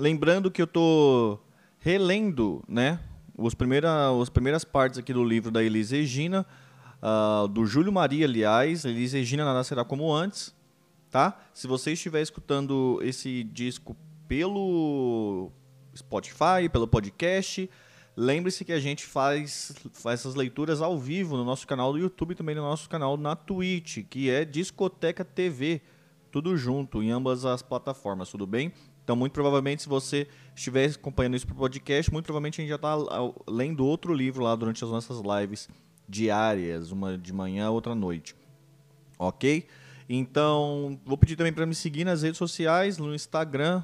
Lembrando que eu tô relendo, né? Os primeira, as primeiras partes aqui do livro da Elis Regina, uh, do Júlio Maria, aliás. Elis Regina nada será como antes, tá? Se você estiver escutando esse disco pelo Spotify, pelo podcast, lembre-se que a gente faz, faz essas leituras ao vivo no nosso canal do YouTube e também no nosso canal na Twitch, que é Discoteca TV, tudo junto, em ambas as plataformas, tudo bem? Então, muito provavelmente, se você estiver acompanhando isso por podcast, muito provavelmente a gente já está lendo outro livro lá durante as nossas lives diárias, uma de manhã, outra noite. Ok? Então, vou pedir também para me seguir nas redes sociais, no Instagram,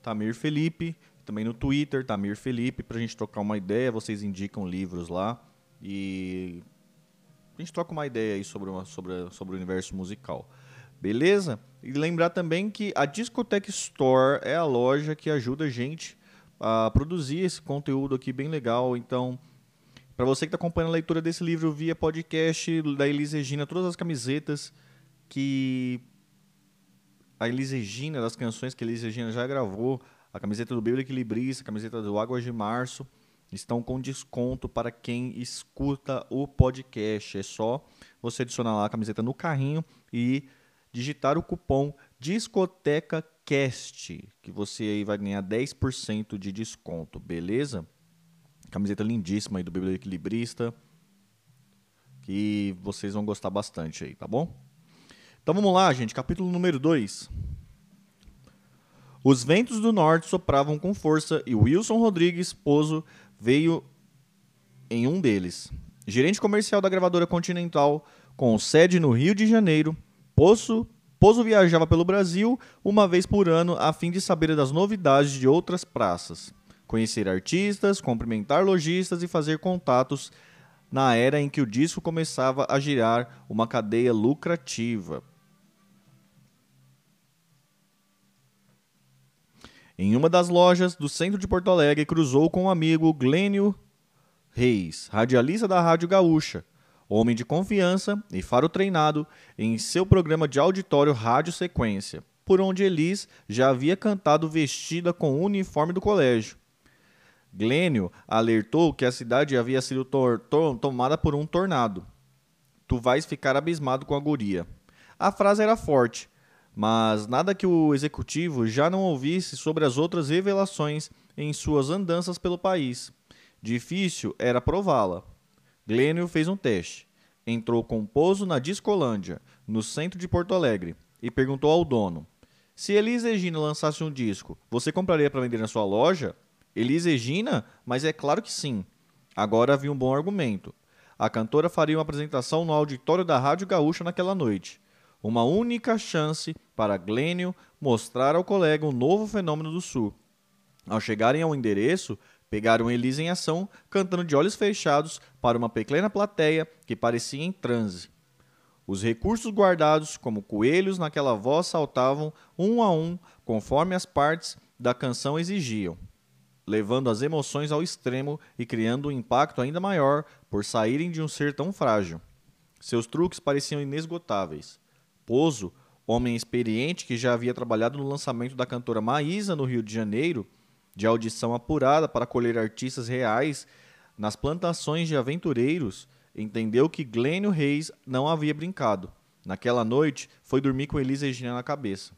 Tamir Felipe, também no Twitter, Tamir Felipe, para a gente trocar uma ideia. Vocês indicam livros lá e a gente troca uma ideia aí sobre, uma, sobre, sobre o universo musical. Beleza? E lembrar também que a Discoteca Store é a loja que ajuda a gente a produzir esse conteúdo aqui bem legal. Então, para você que está acompanhando a leitura desse livro via podcast da Elis Regina, todas as camisetas que a Elis Regina, das canções que a Elis Regina já gravou, a camiseta do Bíblia Equilibrista, a camiseta do Águas de Março, estão com desconto para quem escuta o podcast. É só você adicionar lá a camiseta no carrinho e digitar o cupom DiscotecaCast, que você aí vai ganhar 10% de desconto, beleza? Camiseta lindíssima aí do Bíblia Equilibrista, que vocês vão gostar bastante aí, tá bom? Então vamos lá, gente, capítulo número 2. Os ventos do norte sopravam com força e Wilson Rodrigues, esposo, veio em um deles. Gerente comercial da gravadora Continental, com sede no Rio de Janeiro, Poço, Pozo viajava pelo Brasil uma vez por ano a fim de saber das novidades de outras praças, conhecer artistas, cumprimentar lojistas e fazer contatos na era em que o disco começava a girar uma cadeia lucrativa. Em uma das lojas do centro de Porto Alegre, cruzou com o um amigo Glênio Reis, radialista da Rádio Gaúcha, homem de confiança e faro treinado em seu programa de auditório Rádio Sequência, por onde Elis já havia cantado vestida com o uniforme do colégio. Glênio alertou que a cidade havia sido tomada por um tornado. Tu vais ficar abismado com a guria. A frase era forte, mas nada que o executivo já não ouvisse sobre as outras revelações em suas andanças pelo país. Difícil era prová-la. Glênio fez um teste. Entrou com pouso na Discolândia, no centro de Porto Alegre, e perguntou ao dono: Se Elis Regina lançasse um disco, você compraria para vender na sua loja? Elis Regina? Mas é claro que sim. Agora havia um bom argumento. A cantora faria uma apresentação no auditório da Rádio Gaúcha naquela noite. Uma única chance para Glênio mostrar ao colega um novo fenômeno do Sul. Ao chegarem ao endereço, Pegaram Elisa em ação, cantando de olhos fechados para uma pequena plateia que parecia em transe. Os recursos guardados como coelhos naquela voz saltavam um a um, conforme as partes da canção exigiam, levando as emoções ao extremo e criando um impacto ainda maior por saírem de um ser tão frágil. Seus truques pareciam inesgotáveis. Pozo, homem experiente que já havia trabalhado no lançamento da cantora Maísa no Rio de Janeiro, de audição apurada para colher artistas reais nas plantações de aventureiros, entendeu que Glênio Reis não havia brincado. Naquela noite, foi dormir com Elisa Regina na cabeça.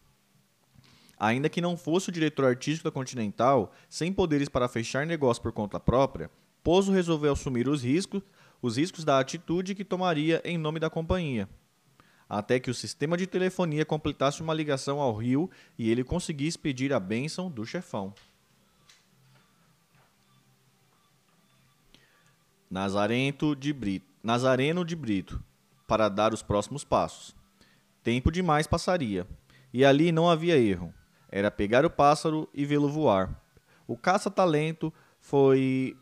Ainda que não fosse o diretor artístico da Continental, sem poderes para fechar negócio por conta própria, Pozo resolveu assumir os riscos, os riscos da atitude que tomaria em nome da companhia. Até que o sistema de telefonia completasse uma ligação ao Rio e ele conseguisse pedir a bênção do chefão. Nazarento de Brito, Nazareno de Brito, para dar os próximos passos. Tempo demais passaria, e ali não havia erro. Era pegar o pássaro e vê-lo voar. O caça-talento foi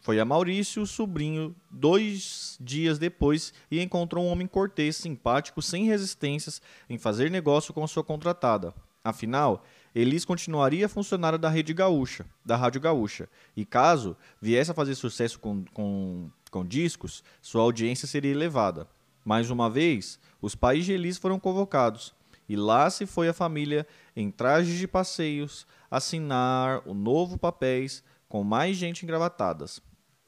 foi a Maurício, sobrinho, dois dias depois e encontrou um homem cortês, simpático, sem resistências em fazer negócio com sua contratada. Afinal, Elis continuaria funcionário da Rede Gaúcha, da Rádio Gaúcha, e caso viesse a fazer sucesso com, com, com discos, sua audiência seria elevada. Mais uma vez, os pais de Elis foram convocados, e lá se foi a família em trajes de passeios, assinar o novo papéis com mais gente engravatadas.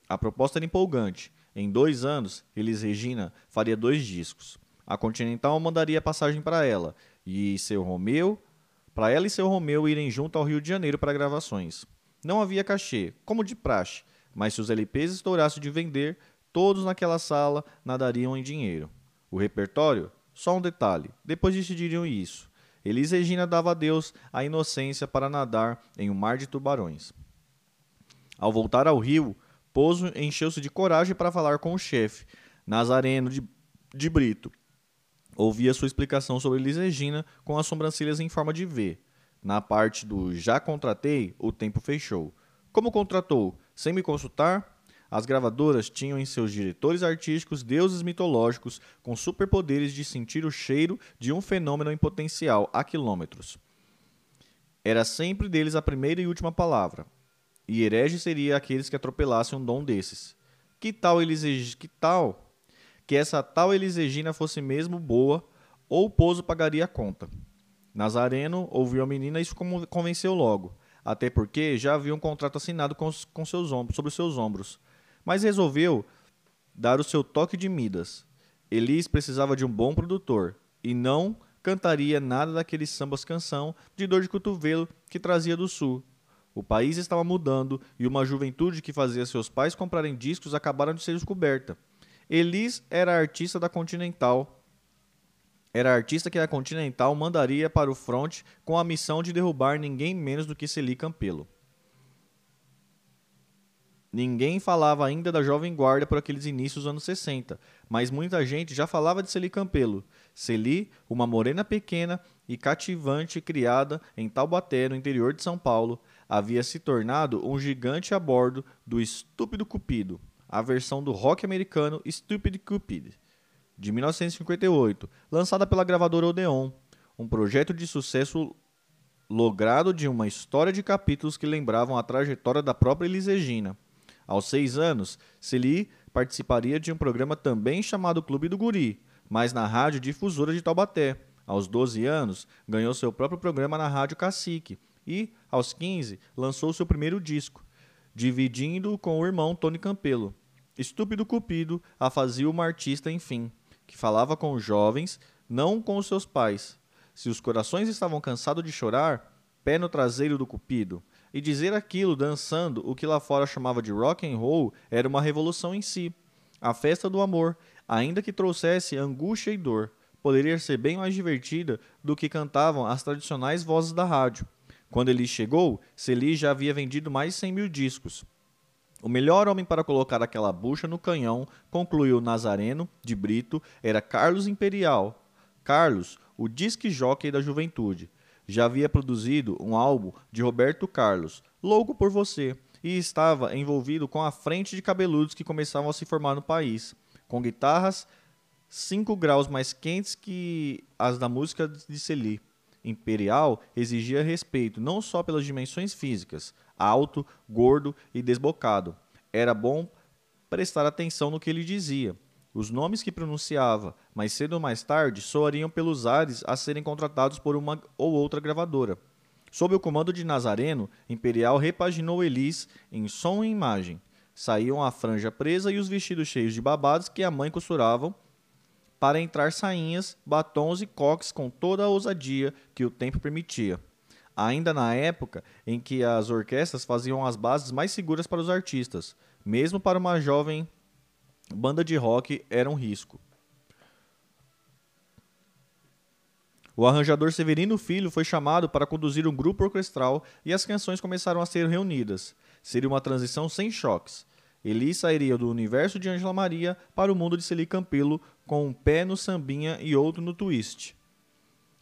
A proposta era empolgante. Em dois anos, Elis Regina faria dois discos. A Continental mandaria passagem para ela e seu Romeu, para ela e seu Romeu irem junto ao Rio de Janeiro para gravações. Não havia cachê, como de praxe, mas se os LPs estourassem de vender, todos naquela sala nadariam em dinheiro. O repertório? Só um detalhe, depois decidiriam isso. Elis Regina dava a Deus a inocência para nadar em um mar de tubarões. Ao voltar ao rio, Pozo encheu-se de coragem para falar com o chefe, Nazareno de, de Brito. Ouvia sua explicação sobre Elis Regina com as sobrancelhas em forma de V. Na parte do já contratei, o tempo fechou. Como contratou? Sem me consultar? As gravadoras tinham em seus diretores artísticos deuses mitológicos com superpoderes de sentir o cheiro de um fenômeno em potencial a quilômetros. Era sempre deles a primeira e última palavra. E herege seria aqueles que atropelassem um dom desses. Que tal eles que tal que essa tal Elisegina fosse mesmo boa, ou o Pozo pagaria a conta. Nazareno ouviu a menina e isso convenceu logo, até porque já havia um contrato assinado com, com seus ombros, sobre seus ombros. Mas resolveu dar o seu toque de Midas. Elis precisava de um bom produtor e não cantaria nada daquele sambas canção de dor de cotovelo que trazia do sul, o país estava mudando e uma juventude que fazia seus pais comprarem discos acabaram de ser descoberta. Elis era artista da Continental. Era artista que a Continental mandaria para o front com a missão de derrubar ninguém menos do que Celi Campelo. Ninguém falava ainda da Jovem Guarda por aqueles inícios dos anos 60, mas muita gente já falava de Celi Campelo. Celi, uma morena pequena e cativante criada em Taubaté, no interior de São Paulo, havia se tornado um gigante a bordo do Estúpido Cupido, a versão do rock americano Stupid Cupid, de 1958, lançada pela gravadora Odeon, um projeto de sucesso logrado de uma história de capítulos que lembravam a trajetória da própria Elis Regina. Aos seis anos, Celie participaria de um programa também chamado Clube do Guri, mas na rádio difusora de Taubaté. Aos 12 anos, ganhou seu próprio programa na Rádio Cacique, e, aos 15, lançou seu primeiro disco, dividindo com o irmão Tony Campelo. Estúpido Cupido a fazia uma artista, enfim, que falava com os jovens, não com os seus pais. Se os corações estavam cansados de chorar, pé no traseiro do Cupido. E dizer aquilo dançando o que lá fora chamava de rock and roll era uma revolução em si. A festa do amor, ainda que trouxesse angústia e dor, poderia ser bem mais divertida do que cantavam as tradicionais vozes da rádio. Quando ele chegou, Celi já havia vendido mais de 100 mil discos. O melhor homem para colocar aquela bucha no canhão, concluiu Nazareno de Brito, era Carlos Imperial. Carlos, o disque jockey da juventude. Já havia produzido um álbum de Roberto Carlos, Louco por Você, e estava envolvido com a frente de cabeludos que começavam a se formar no país, com guitarras 5 graus mais quentes que as da música de Celi imperial exigia respeito não só pelas dimensões físicas, alto, gordo e desbocado. Era bom prestar atenção no que ele dizia. Os nomes que pronunciava, mais cedo ou mais tarde, soariam pelos ares a serem contratados por uma ou outra gravadora. Sob o comando de Nazareno, Imperial repaginou Elis em som e imagem. Saíam a franja presa e os vestidos cheios de babados que a mãe costuravam para entrar sainhas, batons e coques com toda a ousadia que o tempo permitia. Ainda na época em que as orquestras faziam as bases mais seguras para os artistas, mesmo para uma jovem banda de rock era um risco. O arranjador Severino Filho foi chamado para conduzir um grupo orquestral e as canções começaram a ser reunidas. Seria uma transição sem choques. Eli sairia do universo de Angela Maria para o mundo de Celi Campelo com um pé no sambinha e outro no twist.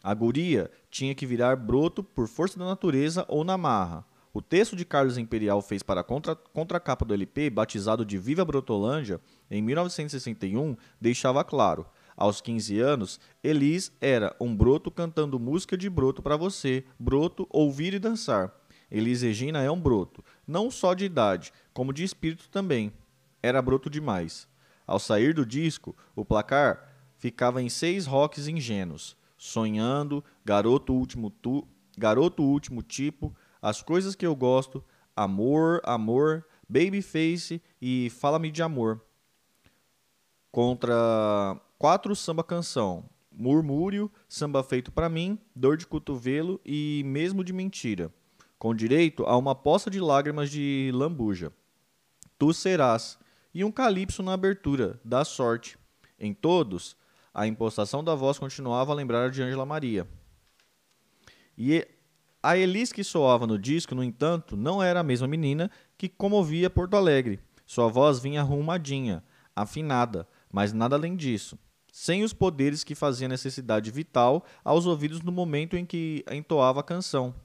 A guria tinha que virar broto por força da natureza ou na marra. O texto de Carlos Imperial fez para a contra, contracapa do LP, batizado de Viva Brotolândia, em 1961, deixava claro. Aos 15 anos, Elis era um broto cantando música de broto para você, broto, ouvir e dançar. Elis Regina é um broto, não só de idade, como de espírito também. Era broto demais. Ao sair do disco, o placar ficava em seis rocks ingênuos: Sonhando, Garoto Último, tu, Garoto Último Tipo, As Coisas Que Eu Gosto, Amor, Amor, Babyface e Fala-me de Amor. Contra quatro samba canção, Murmúrio, Samba Feito Pra Mim, Dor de Cotovelo e Mesmo de Mentira, com direito a uma poça de lágrimas de lambuja. Tu serás, e um calypso na abertura, da sorte. Em todos, a impostação da voz continuava a lembrar de Ângela Maria. E a Elis que soava no disco, no entanto, não era a mesma menina que comovia Porto Alegre. Sua voz vinha arrumadinha, afinada, mas nada além disso. Sem os poderes que fazia necessidade vital aos ouvidos no momento em que entoava a canção.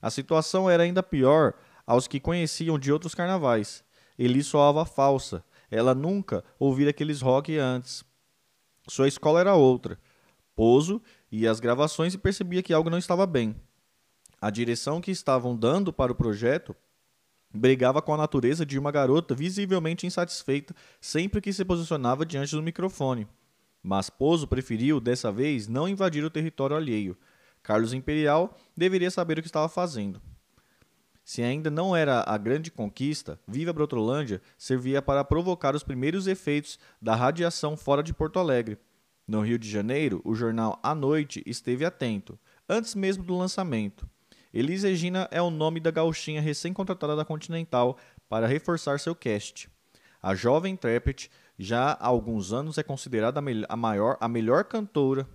A situação era ainda pior aos que conheciam de outros carnavais. Elis soava falsa. Ela nunca ouvira aqueles rock antes. Sua escola era outra. Pozo e as gravações e percebia que algo não estava bem. A direção que estavam dando para o projeto brigava com a natureza de uma garota visivelmente insatisfeita sempre que se posicionava diante do microfone. Mas Pozo preferiu, dessa vez, não invadir o território alheio. Carlos Imperial deveria saber o que estava fazendo. Se ainda não era a grande conquista, Viva Brotolândia servia para provocar os primeiros efeitos da radiação fora de Porto Alegre, no Rio de Janeiro, o jornal A Noite esteve atento, antes mesmo do lançamento. Elis Regina é o nome da gauchinha recém-contratada da Continental para reforçar seu cast. A jovem intérprete já há alguns anos é considerada a, maior, a melhor cantora.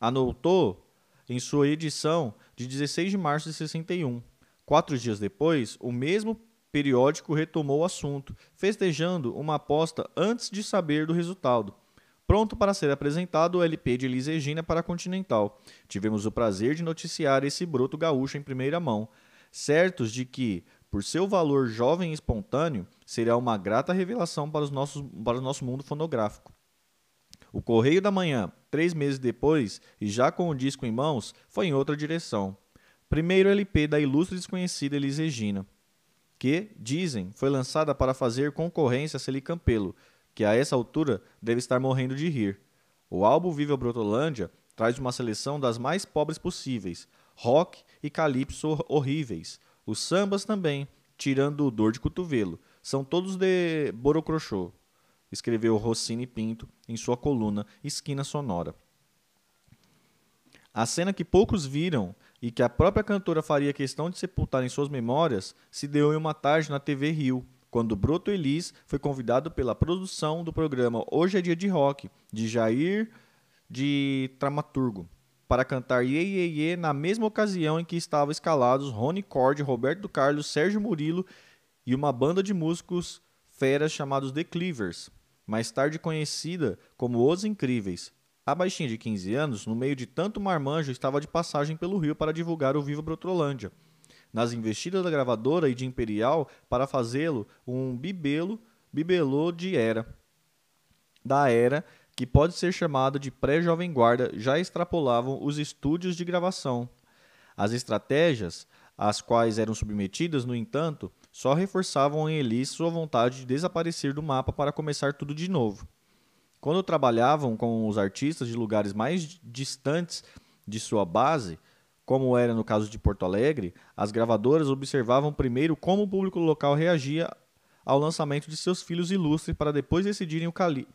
Anotou em sua edição de 16 de março de 61. Quatro dias depois, o mesmo periódico retomou o assunto, festejando uma aposta antes de saber do resultado. Pronto para ser apresentado o LP de Elis Regina para a Continental. Tivemos o prazer de noticiar esse broto gaúcho em primeira mão, certos de que, por seu valor jovem e espontâneo, será uma grata revelação para, os nossos, para o nosso mundo fonográfico. O Correio da Manhã, três meses depois, e já com o disco em mãos, foi em outra direção. Primeiro LP da ilustre desconhecida Elis Regina, que, dizem, foi lançada para fazer concorrência a Celi Campelo, que a essa altura deve estar morrendo de rir. O álbum Viva Brotolândia traz uma seleção das mais pobres possíveis, rock e calypso horríveis. Os sambas também, tirando o dor de cotovelo, são todos de Borocrochô, escreveu Rossini Pinto em sua coluna Esquina Sonora. A cena que poucos viram e que a própria cantora faria questão de sepultar em suas memórias se deu em uma tarde na TV Rio, quando Broto Elis foi convidado pela produção do programa Hoje é Dia de Rock, de Jair de Tramaturgo, para cantar Ye Ye Ye na mesma ocasião em que estavam escalados Rony Cord, Roberto Carlos, Sérgio Murilo e uma banda de músicos feras chamados The Cleavers, mais tarde conhecida como Os Incríveis. A baixinha de 15 anos, no meio de tanto marmanjo, estava de passagem pelo Rio para divulgar o Viva Brotrolândia nas investidas da gravadora e de Imperial para fazê-lo um bibelo, bibelô de era. Da era que pode ser chamada de pré-jovem guarda, já extrapolavam os estúdios de gravação. As estratégias às quais eram submetidas, no entanto, só reforçavam em Elis sua vontade de desaparecer do mapa para começar tudo de novo. Quando trabalhavam com os artistas de lugares mais distantes de sua base, como era no caso de Porto Alegre, as gravadoras observavam primeiro como o público local reagia ao lançamento de seus filhos ilustres para depois decidirem o, cali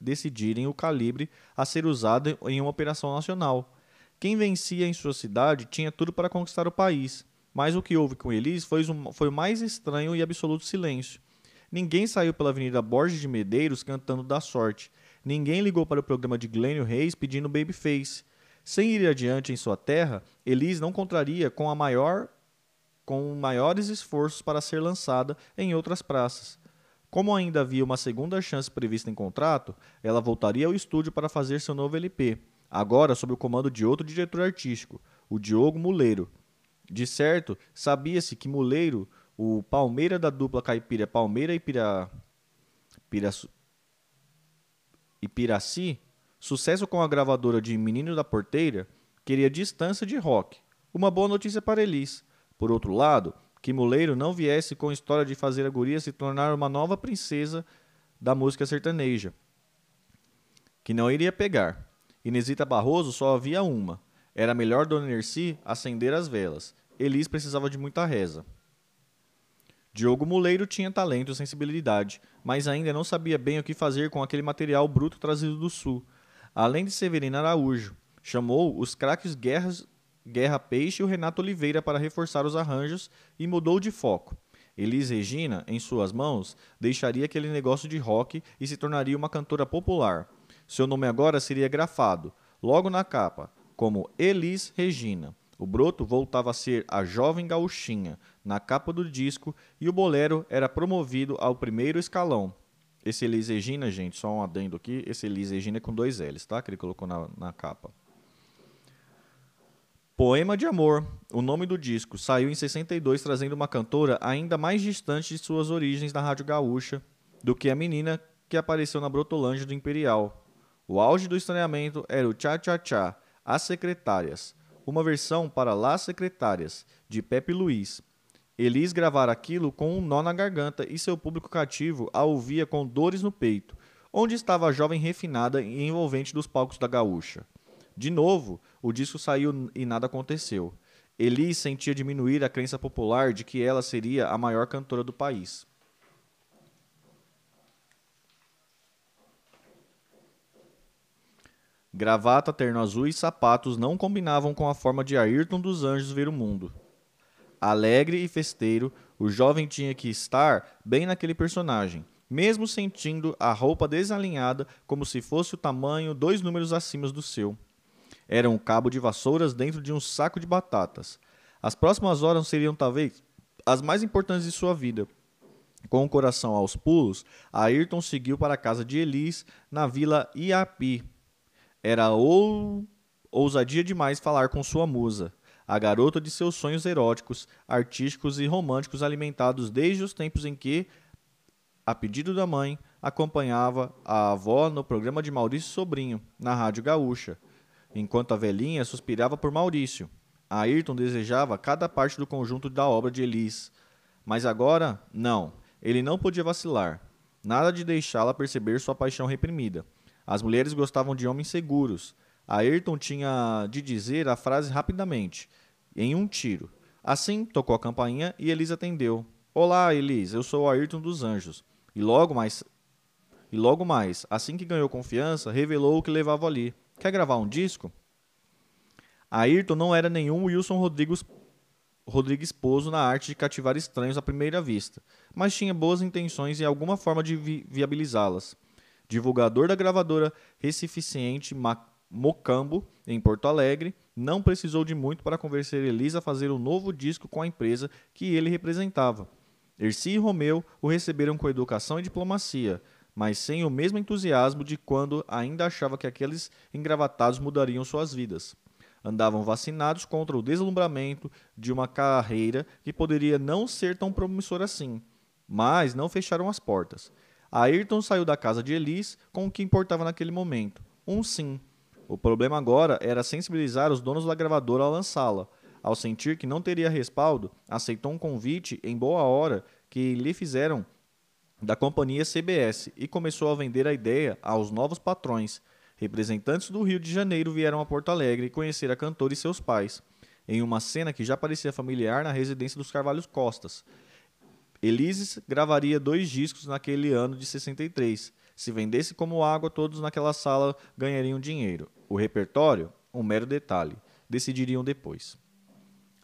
decidirem o calibre a ser usado em uma operação nacional. Quem vencia em sua cidade tinha tudo para conquistar o país, mas o que houve com Elis foi, um, foi o mais estranho e absoluto silêncio. Ninguém saiu pela Avenida Borges de Medeiros cantando da sorte. Ninguém ligou para o programa de Glênio Reis pedindo Babyface. Sem ir adiante em sua terra, Elis não contraria com a maior com maiores esforços para ser lançada em outras praças. Como ainda havia uma segunda chance prevista em contrato, ela voltaria ao estúdio para fazer seu novo LP, agora sob o comando de outro diretor artístico, o Diogo Muleiro. De certo, sabia-se que Muleiro, o Palmeira da dupla caipira Palmeira e Pira... Pira... Sucesso com a gravadora de Menino da Porteira queria distância de rock. Uma boa notícia para Elis. Por outro lado, que Muleiro não viesse com a história de fazer a guria se tornar uma nova princesa da música sertaneja. Que não iria pegar. Inesita Barroso só havia uma. Era melhor Dona Nerci acender as velas. Elis precisava de muita reza. Diogo Muleiro tinha talento e sensibilidade, mas ainda não sabia bem o que fazer com aquele material bruto trazido do sul. Além de Severino Araújo, chamou os craques Guerras, Guerra Peixe e o Renato Oliveira para reforçar os arranjos e mudou de foco. Elis Regina, em suas mãos, deixaria aquele negócio de rock e se tornaria uma cantora popular. Seu nome agora seria grafado, logo na capa, como Elis Regina. O broto voltava a ser a jovem gauchinha na capa do disco e o bolero era promovido ao primeiro escalão. Esse Elis Regina, gente, só um adendo aqui, esse Elis Regina é com dois L's, tá? Que ele colocou na, na capa. Poema de Amor, o nome do disco, saiu em 62 trazendo uma cantora ainda mais distante de suas origens na Rádio Gaúcha do que a menina que apareceu na Brotolândia do Imperial. O auge do estranhamento era o Tchá Tchá Tchá, As Secretárias, uma versão para Las Secretárias, de Pepe Luiz. Elis gravara aquilo com um nó na garganta e seu público cativo a ouvia com dores no peito, onde estava a jovem refinada e envolvente dos palcos da gaúcha. De novo, o disco saiu e nada aconteceu. Elis sentia diminuir a crença popular de que ela seria a maior cantora do país. Gravata, terno azul e sapatos não combinavam com a forma de Ayrton dos Anjos ver o mundo. Alegre e festeiro, o jovem tinha que estar bem naquele personagem, mesmo sentindo a roupa desalinhada como se fosse o tamanho dois números acima do seu. Era um cabo de vassouras dentro de um saco de batatas. As próximas horas seriam talvez as mais importantes de sua vida. Com o coração aos pulos, Ayrton seguiu para a casa de Elis, na vila Iapi, era ou ousadia demais falar com sua musa, a garota de seus sonhos eróticos, artísticos e românticos alimentados desde os tempos em que, a pedido da mãe, acompanhava a avó no programa de Maurício Sobrinho, na Rádio Gaúcha, enquanto a velhinha suspirava por Maurício. Ayrton desejava cada parte do conjunto da obra de Elis, mas agora, não, ele não podia vacilar. Nada de deixá-la perceber sua paixão reprimida. As mulheres gostavam de homens seguros. Ayrton tinha de dizer a frase rapidamente, em um tiro. Assim, tocou a campainha e Elisa atendeu. Olá, Elis, eu sou o Ayrton dos Anjos. E logo mais, e logo mais, assim que ganhou confiança, revelou o que levava ali. Quer gravar um disco? Ayrton não era nenhum Wilson Rodrigues, Rodrigues Pozo na arte de cativar estranhos à primeira vista, mas tinha boas intenções e alguma forma de vi viabilizá-las divulgador da gravadora Recificiente Mocambo, em Porto Alegre, não precisou de muito para convencer Elisa a fazer um novo disco com a empresa que ele representava. Erci e Romeu o receberam com educação e diplomacia, mas sem o mesmo entusiasmo de quando ainda achava que aqueles engravatados mudariam suas vidas. Andavam vacinados contra o deslumbramento de uma carreira que poderia não ser tão promissora assim, mas não fecharam as portas. Ayrton saiu da casa de Elis com o que importava naquele momento: um sim. O problema agora era sensibilizar os donos da gravadora a lançá-la. Ao sentir que não teria respaldo, aceitou um convite em boa hora que lhe fizeram da companhia CBS e começou a vender a ideia aos novos patrões. Representantes do Rio de Janeiro vieram a Porto Alegre conhecer a cantora e seus pais, em uma cena que já parecia familiar na residência dos Carvalhos Costas. Elises gravaria dois discos naquele ano de 63. Se vendesse como água, todos naquela sala ganhariam dinheiro. O repertório, um mero detalhe. Decidiriam depois.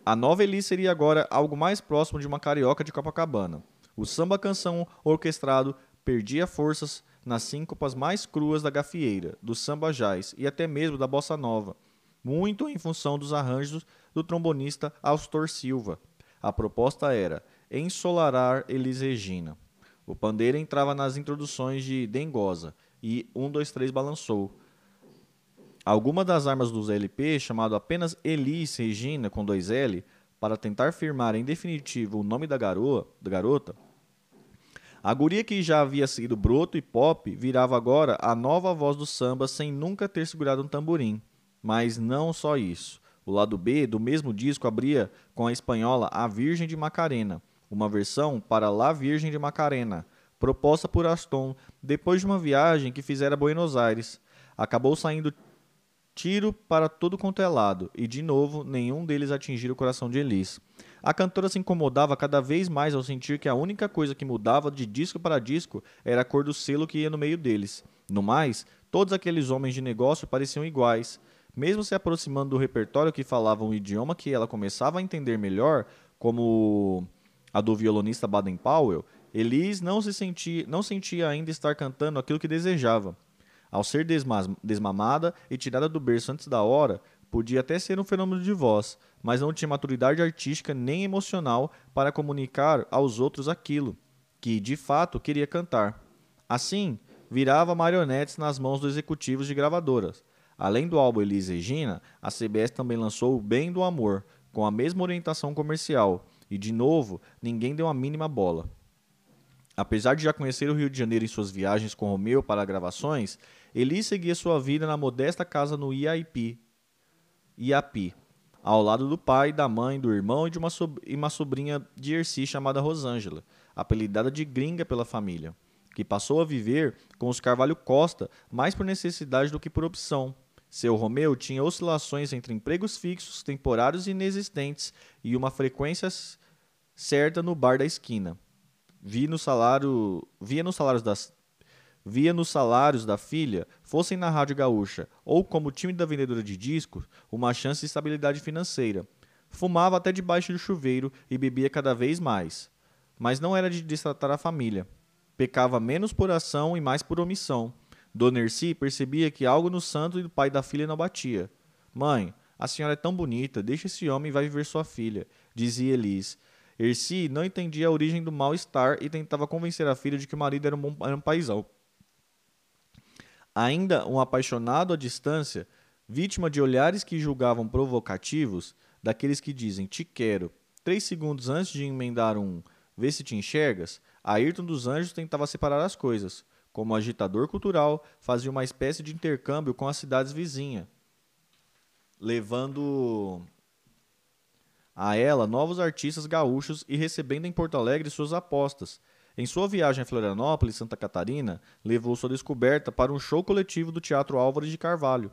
A nova Elis seria agora algo mais próximo de uma carioca de Copacabana. O samba-canção orquestrado perdia forças nas síncopas mais cruas da gafieira, do samba jazz e até mesmo da bossa nova, muito em função dos arranjos do trombonista Astor Silva. A proposta era Ensolarar Elis Regina. O pandeiro entrava nas introduções de Dengosa e 1, 2, 3 balançou. Alguma das armas dos LP, chamado apenas Elis Regina com dois L, para tentar firmar em definitivo o nome da, garoa, da garota, a guria que já havia sido broto e pop virava agora a nova voz do samba sem nunca ter segurado um tamborim. Mas não só isso. O lado B do mesmo disco abria com a espanhola A Virgem de Macarena, uma versão para La Virgem de Macarena, proposta por Aston depois de uma viagem que fizera a Buenos Aires. Acabou saindo Tiro para todo quanto é lado, e de novo nenhum deles atingira o coração de Elis. A cantora se incomodava cada vez mais ao sentir que a única coisa que mudava de disco para disco era a cor do selo que ia no meio deles. No mais, todos aqueles homens de negócio pareciam iguais. Mesmo se aproximando do repertório que falava um idioma que ela começava a entender melhor, como a do violonista Baden Powell, Elise não se sentia, não sentia ainda estar cantando aquilo que desejava. Ao ser desmamada e tirada do berço antes da hora, podia até ser um fenômeno de voz, mas não tinha maturidade artística nem emocional para comunicar aos outros aquilo que, de fato, queria cantar. Assim, virava marionetes nas mãos dos executivos de gravadoras. Além do álbum Elise Regina, a CBS também lançou O Bem do Amor, com a mesma orientação comercial, e de novo, ninguém deu a mínima bola. Apesar de já conhecer o Rio de Janeiro em suas viagens com Romeu para gravações, Eli seguia sua vida na modesta casa no IAP, IAP, ao lado do pai, da mãe, do irmão e de uma, e uma sobrinha de Erci chamada Rosângela, apelidada de Gringa pela família, que passou a viver com os Carvalho Costa mais por necessidade do que por opção. Seu Romeu tinha oscilações entre empregos fixos, temporários e inexistentes e uma frequência certa no bar da esquina. Vi no salário, via nos salários das via nos salários da filha, fossem na Rádio Gaúcha ou como time da vendedora de discos, uma chance de estabilidade financeira. Fumava até debaixo do chuveiro e bebia cada vez mais. Mas não era de destratar a família. Pecava menos por ação e mais por omissão. Dona Erci percebia que algo no santo e do pai da filha não batia. Mãe, a senhora é tão bonita, deixa esse homem e vai viver sua filha, dizia Elis. Erci não entendia a origem do mal-estar e tentava convencer a filha de que o marido era um, bom, era um paizão. Ainda um apaixonado à distância, vítima de olhares que julgavam provocativos, daqueles que dizem te quero, três segundos antes de emendar um vê se te enxergas, Ayrton dos Anjos tentava separar as coisas. Como agitador cultural, fazia uma espécie de intercâmbio com as cidades vizinhas, levando a ela novos artistas gaúchos e recebendo em Porto Alegre suas apostas, em sua viagem a Florianópolis, Santa Catarina, levou sua descoberta para um show coletivo do Teatro Álvaro de Carvalho.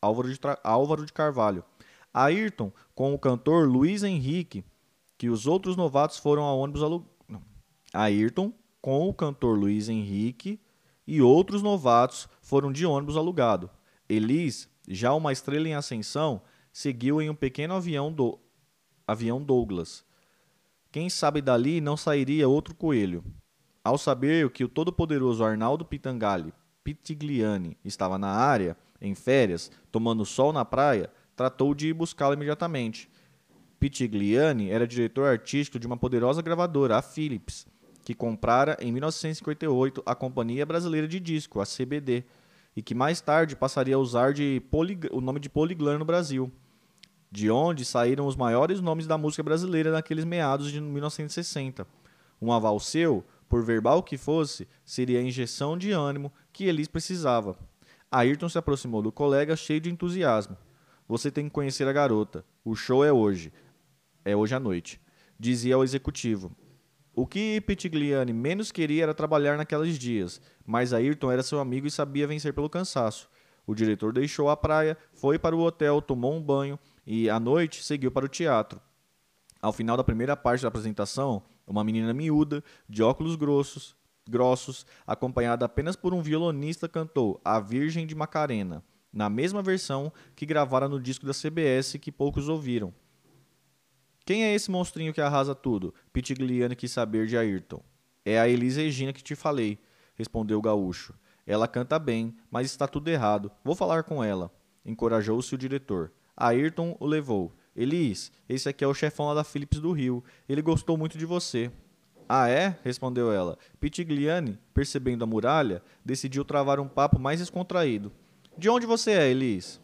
Álvaro de, Álvaro de Carvalho. Ayrton, com o cantor Luiz Henrique, que os outros novatos foram a ônibus alugado. Ayrton, com o cantor Luiz Henrique e outros novatos foram de ônibus alugado. Elis, já uma estrela em ascensão, seguiu em um pequeno avião do avião Douglas, quem sabe dali não sairia outro coelho. Ao saber que o todo-poderoso Arnaldo Pitangalli Pitigliani estava na área, em férias, tomando sol na praia, tratou de ir buscá-lo imediatamente. Pitigliani era diretor artístico de uma poderosa gravadora, a Philips, que comprara em 1958 a Companhia Brasileira de Disco, a CBD, e que mais tarde passaria a usar o nome de Poliglan no Brasil de onde saíram os maiores nomes da música brasileira naqueles meados de 1960. Um aval seu, por verbal que fosse, seria a injeção de ânimo que Elis precisava. Ayrton se aproximou do colega cheio de entusiasmo. Você tem que conhecer a garota. O show é hoje. É hoje à noite. Dizia ao executivo. O que Pitigliani menos queria era trabalhar naqueles dias, mas Ayrton era seu amigo e sabia vencer pelo cansaço. O diretor deixou a praia, foi para o hotel, tomou um banho e à noite seguiu para o teatro. Ao final da primeira parte da apresentação, uma menina miúda, de óculos grossos, grossos, acompanhada apenas por um violonista, cantou A Virgem de Macarena, na mesma versão que gravara no disco da CBS que poucos ouviram. Quem é esse monstrinho que arrasa tudo? Pitigliani quis saber de Ayrton. É a Elise Regina que te falei, respondeu o gaúcho. Ela canta bem, mas está tudo errado. Vou falar com ela. Encorajou-se o diretor. Ayrton o levou. Elis, esse aqui é o chefão lá da Philips do Rio. Ele gostou muito de você. Ah, é? respondeu ela. Pitigliani, percebendo a muralha, decidiu travar um papo mais descontraído. De onde você é, Elis?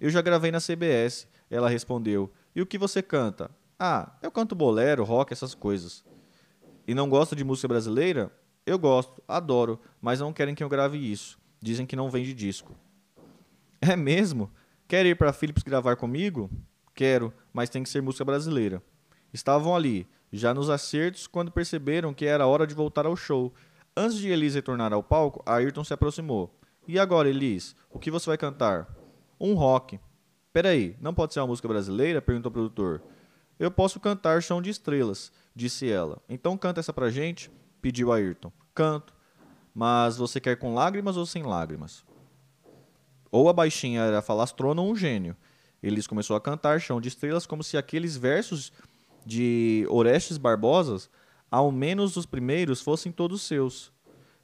Eu já gravei na CBS, ela respondeu. E o que você canta? Ah, eu canto bolero, rock, essas coisas. E não gosta de música brasileira? Eu gosto, adoro, mas não querem que eu grave isso. Dizem que não vende disco. É mesmo? Quer ir para Philips gravar comigo? Quero, mas tem que ser música brasileira. Estavam ali, já nos acertos, quando perceberam que era hora de voltar ao show. Antes de Elis retornar ao palco, Ayrton se aproximou. E agora, Elis, o que você vai cantar? Um rock. Peraí, não pode ser uma música brasileira? perguntou o produtor. Eu posso cantar Chão de Estrelas, disse ela. Então canta essa pra gente, pediu Ayrton. Canto. Mas você quer com lágrimas ou sem lágrimas? Ou a baixinha era falastrona ou um gênio. Eles começou a cantar Chão de Estrelas como se aqueles versos de Orestes Barbosa, ao menos os primeiros, fossem todos seus.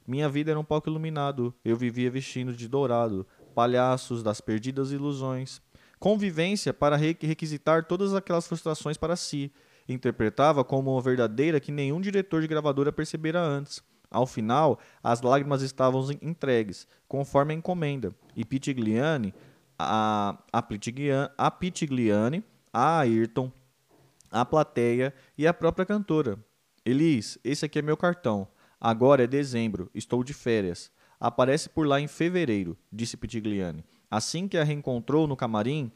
Minha vida era um palco iluminado, eu vivia vestindo de dourado, palhaços das perdidas ilusões. Convivência para requisitar todas aquelas frustrações para si. Interpretava como uma verdadeira que nenhum diretor de gravadora percebera antes. Ao final, as lágrimas estavam entregues, conforme a encomenda, e Pitigliani, a, a, a Pitigliani, a Ayrton, a plateia e a própria cantora. Elis, esse aqui é meu cartão. Agora é dezembro, estou de férias. Aparece por lá em fevereiro, disse Pitigliani. Assim que a reencontrou no camarim.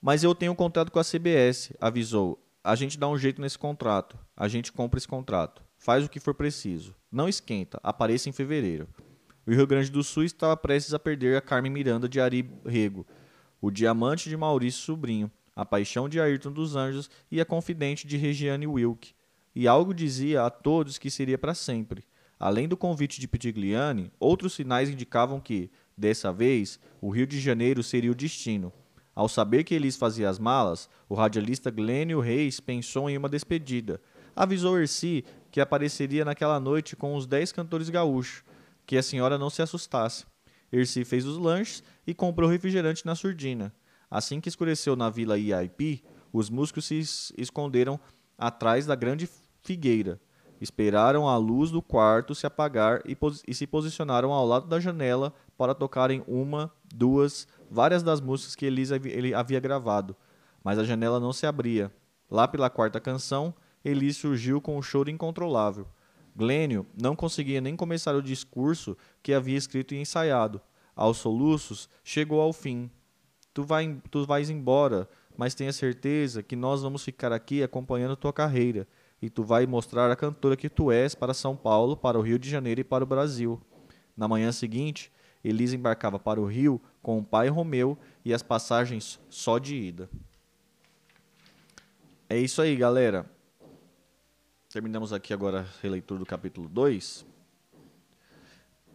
Mas eu tenho um contrato com a CBS, avisou. A gente dá um jeito nesse contrato. A gente compra esse contrato. Faz o que for preciso. Não esquenta. Apareça em fevereiro. O Rio Grande do Sul estava prestes a perder a Carmen Miranda de Ari Rego, o diamante de Maurício Sobrinho, a paixão de Ayrton dos Anjos e a confidente de Regiane Wilk. E algo dizia a todos que seria para sempre. Além do convite de Pitigliani, outros sinais indicavam que, dessa vez, o Rio de Janeiro seria o destino. Ao saber que Elis fazia as malas, o radialista Glênio Reis pensou em uma despedida. Avisou Erci que apareceria naquela noite com os dez cantores gaúchos, que a senhora não se assustasse. Erci fez os lanches e comprou refrigerante na surdina. Assim que escureceu na vila IIP, os músicos se esconderam atrás da grande figueira. Esperaram a luz do quarto se apagar e, e, se posicionaram ao lado da janela para tocarem uma, duas, várias das músicas que Elisa ele havia gravado. Mas a janela não se abria. Lá pela quarta canção, Elis surgiu com um choro incontrolável. Glênio não conseguia nem começar o discurso que havia escrito e ensaiado. Aos soluços, chegou ao fim. Tu, vai, tu vais embora, mas tenha certeza que nós vamos ficar aqui acompanhando tua carreira. E tu vai mostrar a cantora que tu és para São Paulo, para o Rio de Janeiro e para o Brasil. Na manhã seguinte, Elisa embarcava para o Rio com o pai Romeu e as passagens só de ida. É isso aí, galera. Terminamos aqui agora a releitura do capítulo 2.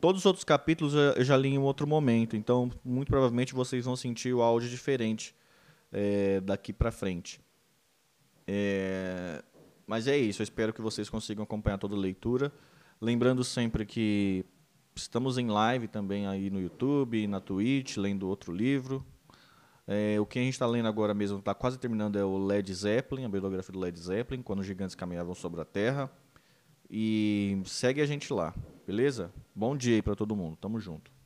Todos os outros capítulos eu já li em outro momento, então muito provavelmente vocês vão sentir o áudio diferente é, daqui para frente. É, mas é isso, eu espero que vocês consigam acompanhar toda a leitura. Lembrando sempre que estamos em live também aí no YouTube, na Twitch, lendo outro livro. É, o que a gente está lendo agora mesmo, está quase terminando, é o Led Zeppelin, a biografia do Led Zeppelin, quando os gigantes caminhavam sobre a Terra. E segue a gente lá, beleza? Bom dia para todo mundo, tamo junto.